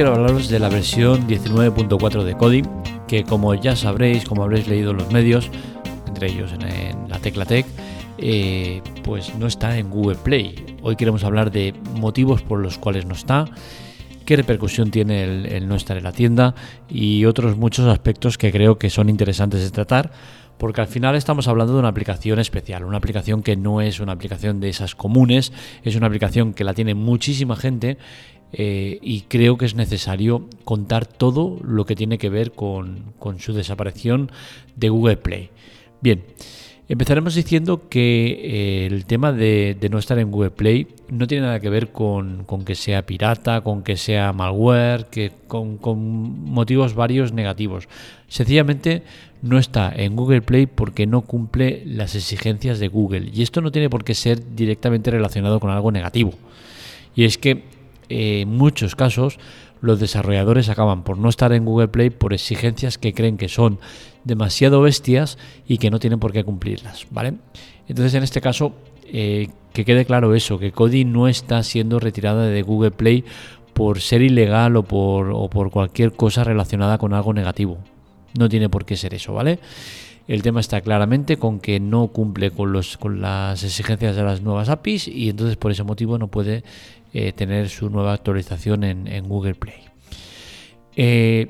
quiero hablaros de la versión 19.4 de Kodi, que como ya sabréis, como habréis leído en los medios, entre ellos en, la Tecla Tech, eh, pues no está en Google Play. Hoy queremos hablar de motivos por los cuales no está, qué repercusión tiene el, no estar en la tienda y otros muchos aspectos que creo que son interesantes de tratar porque al final estamos hablando de una aplicación especial, una aplicación que no es una aplicación de esas comunes, es una aplicación que la tiene muchísima gente eh, y creo que es necesario contar todo lo que tiene que ver con, su desaparición de Google Play. Bien, empezaremos diciendo que eh, el tema de, no estar en Google Play no tiene nada que ver con, que sea pirata, con que sea malware, que con, motivos varios negativos. Sencillamente no está en Google Play porque no cumple las exigencias de Google. Y esto no tiene por qué ser directamente relacionado con algo negativo. Y es que en muchos casos los desarrolladores acaban por no estar en Google Play por exigencias que creen que son demasiado bestias y que no tienen por qué cumplirlas, ¿vale? Entonces en este caso eh, que quede claro eso, que Kodi no está siendo retirada de Google Play por ser ilegal o por, o por cualquier cosa relacionada con algo negativo. No tiene por qué ser eso, ¿vale? El tema está claramente con que no cumple con, los, con las exigencias de las nuevas APIs y entonces por ese motivo no puede eh, tener su nueva actualización en, Google Play. Eh,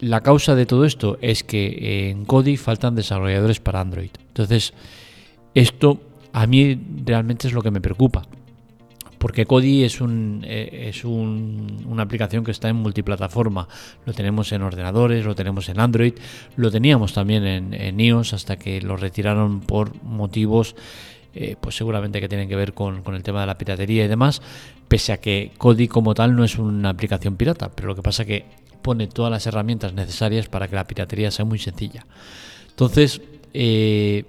la causa de todo esto es que en Kodi faltan desarrolladores para Android. Entonces, esto a mí realmente es lo que me preocupa. Porque Kodi eh, es una aplicación que está en multiplataforma. Lo tenemos en ordenadores, lo tenemos en Android, lo teníamos también en, en iOS hasta que lo retiraron por motivos eh, pues seguramente que tienen que ver con, el tema de la piratería y demás, pese a que Kodi como tal no es una aplicación pirata, pero lo que pasa es que pone todas las herramientas necesarias para que la piratería sea muy sencilla. Entonces, eh,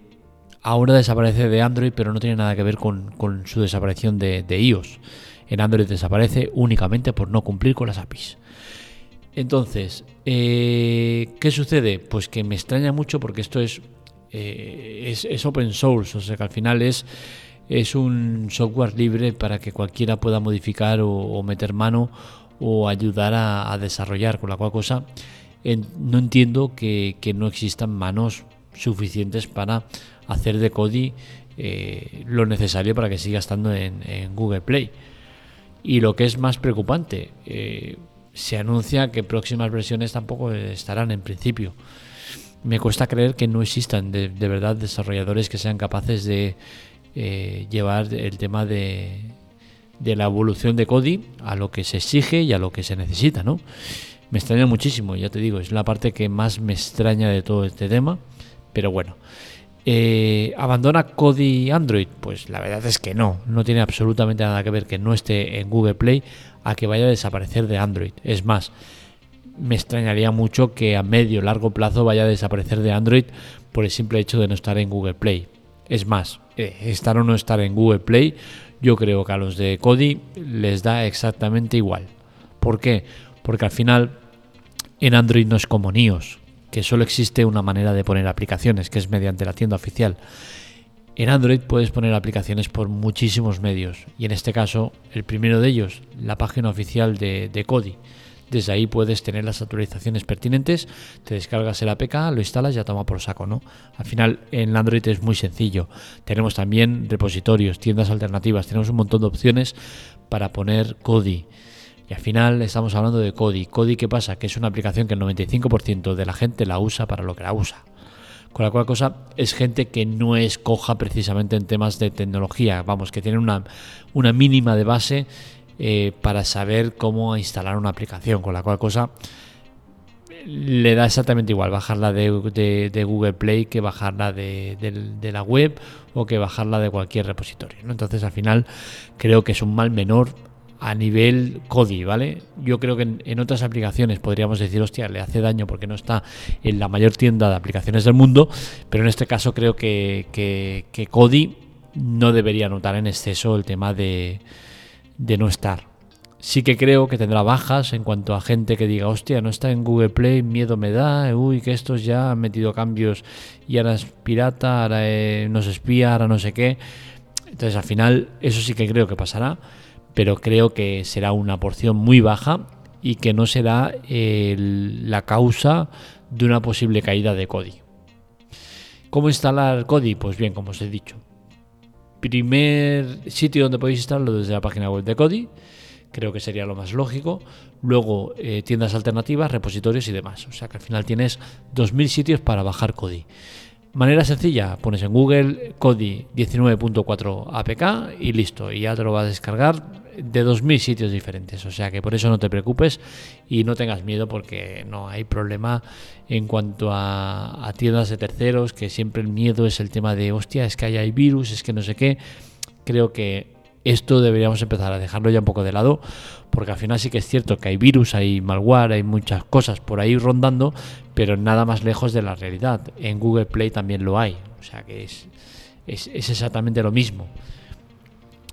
ahora desaparece de Android, pero no tiene nada que ver con, su desaparición de, iOS. En Android desaparece únicamente por no cumplir con las APIs. Entonces, eh, ¿qué sucede? Pues que me extraña mucho porque esto es eh, es, open source, o sea que al final es, es un software libre para que cualquiera pueda modificar o, meter mano o ayudar a, desarrollar, con la cual cosa no entiendo que, no existan manos suficientes para hacer de Kodi eh, lo necesario para que siga estando en, Google Play. Y lo que es más preocupante, eh, se anuncia que próximas versiones tampoco estarán en principio me cuesta creer que no existan de, verdad desarrolladores que sean capaces de eh, llevar el tema de, de, la evolución de Kodi a lo que se exige y a lo que se necesita, ¿no? Me extraña muchísimo, ya te digo, es la parte que más me extraña de todo este tema, pero bueno. Eh, ¿Abandona Kodi Android? Pues la verdad es que no, no tiene absolutamente nada que ver que no esté en Google Play a que vaya a desaparecer de Android. Es más, me extrañaría mucho que a medio largo plazo vaya a desaparecer de Android por el simple hecho de no estar en Google Play. Es más, eh, estar o no estar en Google Play, yo creo que a los de Kodi les da exactamente igual. ¿Por qué? Porque al final en Android no es como iOS, que solo existe una manera de poner aplicaciones, que es mediante la tienda oficial. En Android puedes poner aplicaciones por muchísimos medios y en este caso el primero de ellos, la página oficial de, de Kodi. Desde ahí puedes tener las actualizaciones pertinentes, te descargas el APK, lo instalas y ya toma por saco, ¿no? Al final en Android es muy sencillo. Tenemos también repositorios, tiendas alternativas, tenemos un montón de opciones para poner Kodi. Y al final estamos hablando de Kodi. Kodi, ¿qué pasa? Que es una aplicación que el 95% de la gente la usa para lo que la usa. Con la cual cosa es gente que no es coja precisamente en temas de tecnología, vamos, que tiene una, una mínima de base eh, para saber cómo instalar una aplicación, con la cual cosa le da exactamente igual bajarla de, de, Google Play que bajarla de, la web o que bajarla de cualquier repositorio. Entonces al final creo que es un mal menor a nivel Kodi, ¿vale? Yo creo que en, otras aplicaciones podríamos decir, hostia, le hace daño porque no está en la mayor tienda de aplicaciones del mundo, pero en este caso creo que, que, no debería notar en exceso el tema de, de no estar. Sí que creo que tendrá bajas en cuanto a gente que diga, hostia, no está en Google Play, miedo me da, uy, que estos ya han metido cambios y ahora es pirata, ahora eh, nos espía, ahora no sé qué. Entonces al final eso sí que creo que pasará, pero creo que será una porción muy baja y que no será la causa de una posible caída de Kodi. ¿Cómo instalar Kodi? Pues bien, como os he dicho. Primer sitio donde podéis instalarlo desde la página web de Kodi, creo que sería lo más lógico. Luego eh, tiendas alternativas, repositorios y demás. O sea que al final tienes 2.000 sitios para bajar Kodi. Manera sencilla, pones en Google Kodi 19.4 APK y listo, y ya te lo vas a descargar de 2.000 sitios diferentes. O sea que por eso no te preocupes y no tengas miedo porque no hay problema en cuanto a, tiendas de terceros, que siempre el miedo es el tema de, hostia, es que hay virus, es que no sé qué. Creo que esto deberíamos empezar a dejarlo ya un poco de lado, porque al final sí que es cierto que hay virus, hay malware, hay muchas cosas por ahí rondando, pero nada más lejos de la realidad. En Google Play también lo hay, o sea que es, es, es exactamente lo mismo.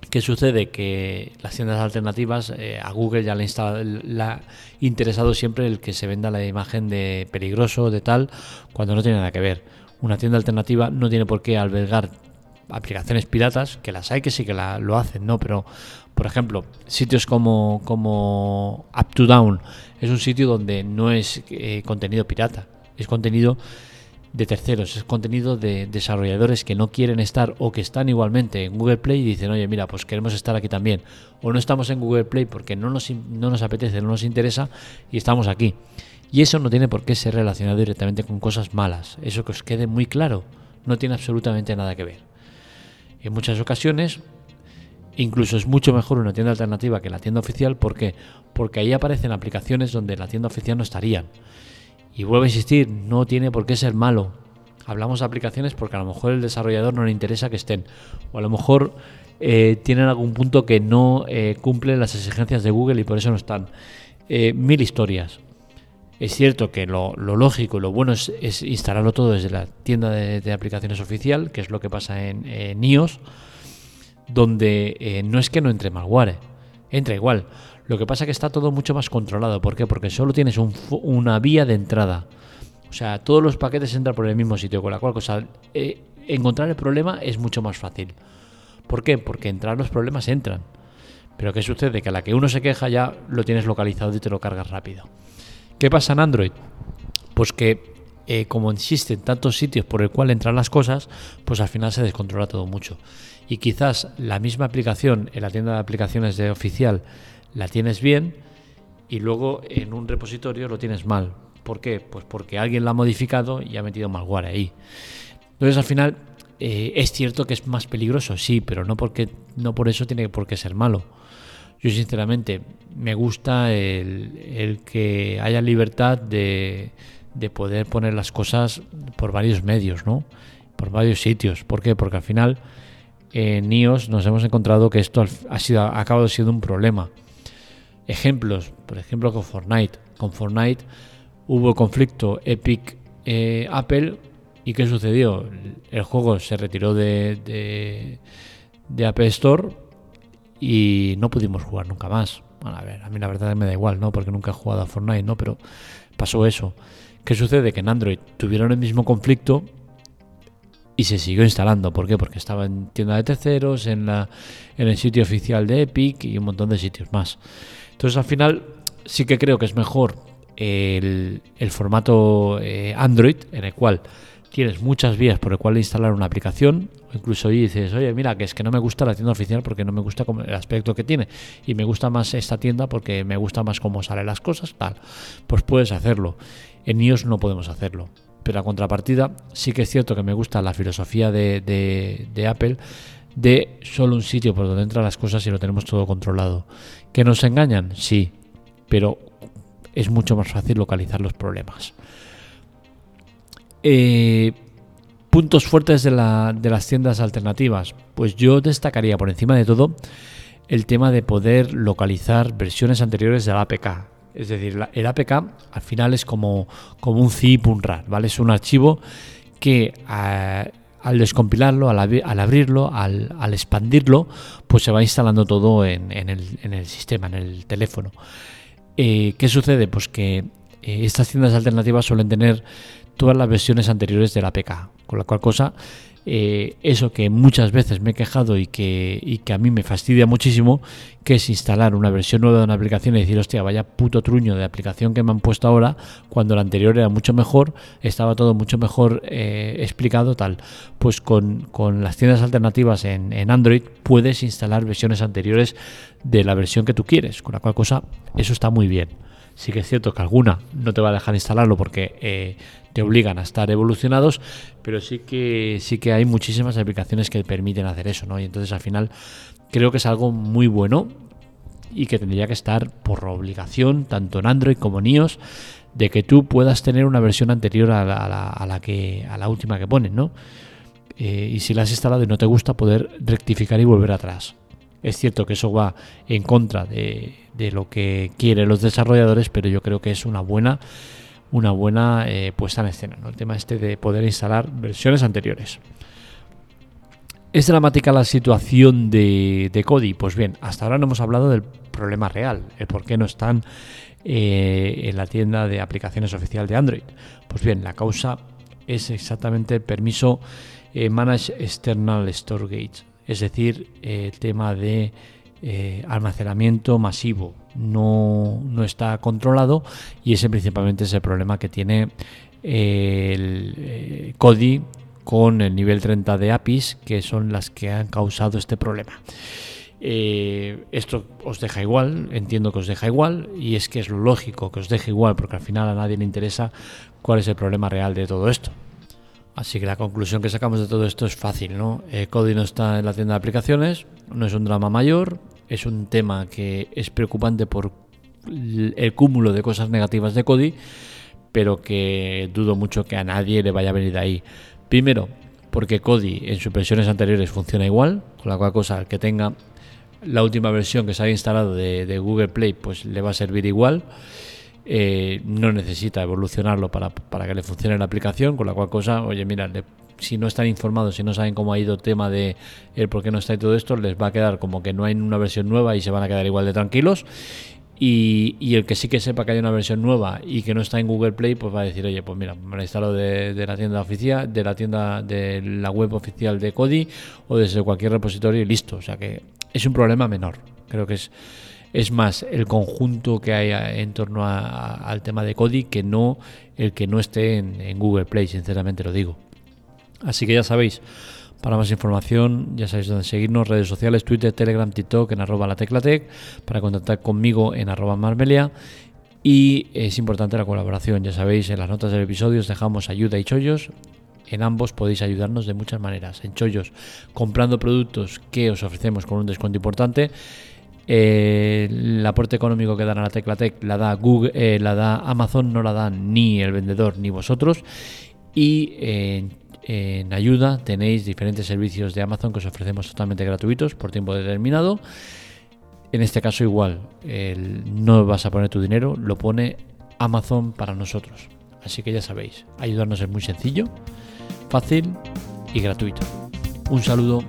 ¿Qué sucede? Que las tiendas alternativas, eh, a Google ya le, ha interesado siempre el que se venda la imagen de peligroso, de tal, cuando no tiene nada que ver. Una tienda alternativa no tiene por qué albergar aplicaciones piratas, que las hay que sí que lo hacen, ¿no? Pero, por ejemplo, sitios como, como Up to Down es un sitio donde no es eh, contenido pirata, es contenido de terceros, es contenido de desarrolladores que no quieren estar o que están igualmente en Google Play y dicen, oye, mira, pues queremos estar aquí también. O no estamos en Google Play porque no nos, no nos apetece, no nos interesa y estamos aquí. Y eso no tiene por qué ser relacionado directamente con cosas malas. Eso que os quede muy claro. No tiene absolutamente nada que ver. En muchas ocasiones, incluso es mucho mejor una tienda alternativa que la tienda oficial. ¿Por qué? Porque ahí aparecen aplicaciones donde la tienda oficial no estarían. Y vuelvo a insistir, no tiene por qué ser malo. Hablamos de aplicaciones porque a lo mejor el desarrollador no le interesa que estén. O a lo mejor eh, tienen algún punto que no eh, cumple las exigencias de Google y por eso no están. Eh, mil historias. Es cierto que lo, lógico y lo bueno es, instalarlo todo desde la tienda de, aplicaciones oficial, que es lo que pasa en, en iOS, donde no es que no entre malware, entra igual. Lo que pasa es que está todo mucho más controlado. ¿Por qué? Porque solo tienes una vía de entrada. O sea, todos los paquetes entran por el mismo sitio, con la cual eh, encontrar el problema es mucho más fácil. ¿Por qué? Porque entrar los problemas entran. Pero ¿qué sucede? Que a la que uno se queja ya lo tienes localizado y te lo cargas rápido. ¿Qué pasa en Android? Pues que eh, como existen tantos sitios por el cual entran las cosas, pues al final se descontrola todo mucho. Y quizás la misma aplicación en la tienda de aplicaciones de oficial la tienes bien y luego en un repositorio lo tienes mal. ¿Por qué? Pues porque alguien la ha modificado y ha metido malware ahí. Entonces al final eh, es cierto que es más peligroso, sí, pero no, porque, no por eso tiene por qué ser malo. Yo sinceramente me gusta el, que haya libertad de, de, poder poner las cosas por varios medios, ¿no? Por varios sitios. ¿Por qué? Porque al final en iOS nos hemos encontrado que esto ha, sido, ha acabado siendo un problema. Ejemplos, por ejemplo con Fortnite. Con Fortnite hubo conflicto Epic eh, Apple y ¿qué sucedió? El juego se retiró de, de, Apple Store y no pudimos jugar nunca más. a ver, a mí la verdad me da igual, ¿no? Porque nunca he jugado a Fortnite, ¿no? Pero pasó eso. ¿Qué sucede? Que en Android tuvieron el mismo conflicto y se siguió instalando. ¿Por qué? Porque estaba en tienda de terceros, en, la, en el sitio oficial de Epic y un montón de sitios más. Entonces al final sí que creo que es mejor el, formato eh, Android en el cual tienes muchas vías por el cual instalar una aplicación, o incluso dices, oye, mira, que es que no me gusta la tienda oficial porque no me gusta el aspecto que tiene, y me gusta más esta tienda porque me gusta más cómo salen las cosas, tal, pues puedes hacerlo. En iOS no podemos hacerlo. Pero a contrapartida, sí que es cierto que me gusta la filosofía de, de Apple de solo un sitio por donde entran las cosas y lo tenemos todo controlado. ¿Que nos engañan? Sí, pero es mucho más fácil localizar los problemas. Eh, puntos fuertes de, las tiendas alternativas. Pues yo destacaría por encima de todo el tema de poder localizar versiones anteriores de la APK. Es decir, el APK al final es como, un zip, un RAR, ¿vale? Es un archivo que eh, al descompilarlo, al, abrirlo, al, expandirlo, pues se va instalando todo en, el, sistema, en el teléfono. Eh, ¿Qué sucede? Pues que estas tiendas alternativas suelen tener todas las versiones anteriores de la APK, con la cual cosa eh, eso que muchas veces me he quejado y que, que a mí me fastidia muchísimo, que es instalar una versión nueva de una aplicación y decir, hostia, vaya puto truño de aplicación que me han puesto ahora, cuando la anterior era mucho mejor, estaba todo mucho mejor eh, explicado, tal. Pues con, las tiendas alternativas en, en, Android puedes instalar versiones anteriores de la versión que tú quieres, con la cual cosa, eso está muy bien. Sí que es cierto que alguna no te va a dejar instalarlo porque eh, te obligan a estar evolucionados, pero sí que sí que hay muchísimas aplicaciones que permiten hacer eso, ¿no? Y entonces al final creo que es algo muy bueno y que tendría que estar por obligación, tanto en Android como en iOS, de que tú puedas tener una versión anterior a la, que a la última que ponen, ¿no? Eh, y si la has instalado y no te gusta, poder rectificar y volver atrás. Es cierto que eso va en contra de, lo que quieren los desarrolladores, pero yo creo que es una buena, una buena eh, puesta en escena, ¿no? el tema este de poder instalar versiones anteriores. ¿Es dramática la situación de, de Kodi? Pues bien, hasta ahora no hemos hablado del problema real, el por qué no están eh, en la tienda de aplicaciones oficial de Android. Pues bien, la causa es exactamente el permiso eh, Manage External Storage es decir, el tema de eh, almacenamiento masivo no, está controlado y ese principalmente es el problema que tiene el eh, Kodi con el nivel 30 de APIs, que son las que han causado este problema. Eh, esto os deja igual, entiendo que os deja igual, y es que es lo lógico que os deje igual, porque al final a nadie le interesa cuál es el problema real de todo esto. Así que la conclusión que sacamos de todo esto es fácil, ¿no? Eh, Kodi no está en la tienda de aplicaciones, no es un drama mayor, es un tema que es preocupante por el cúmulo de cosas negativas de Kodi, pero que dudo mucho que a nadie le vaya a venir ahí. Primero, porque Kodi en sus versiones anteriores funciona igual, con la cual cosa que tenga la última versión que se haya instalado de, de Google Play, pues le va a servir igual. Eh, no necesita evolucionarlo para, que le funcione la aplicación, con la cual cosa, oye, mira, si no están informados, si no saben cómo ha ido el tema de el por qué no está y todo esto, les va a quedar como que no hay una versión nueva y se van a quedar igual de tranquilos. Y, el que sí que sepa que hay una versión nueva y que no está en Google Play, pues va a decir, oye, pues mira, me la instalo de, de la tienda oficial, de la tienda de la web oficial de Kodi o desde cualquier repositorio y listo. O sea que es un problema menor. Creo que es es más el conjunto que hay en torno al tema de Kodi que no el que no esté en, Google Play, sinceramente lo digo. Así que ya sabéis, para más información ya sabéis dónde seguirnos, redes sociales, Twitter, Telegram, TikTok, en arroba la teclatec, para contactar conmigo en arroba marmelia. Y es importante la colaboración, ya sabéis, en las notas del episodio os dejamos ayuda y chollos. En ambos podéis ayudarnos de muchas maneras. En chollos, comprando productos que os ofrecemos con un descuento importante eh, el aporte económico que dan a la Teclatec la da Google, eh, la da Amazon, no la dan ni el vendedor ni vosotros. Y en ayuda tenéis diferentes servicios de Amazon que os ofrecemos totalmente gratuitos por tiempo determinado. En este caso igual, no vas a poner tu dinero, lo pone Amazon para nosotros. Así que ya sabéis, ayudarnos es muy sencillo, fácil y gratuito. Un saludo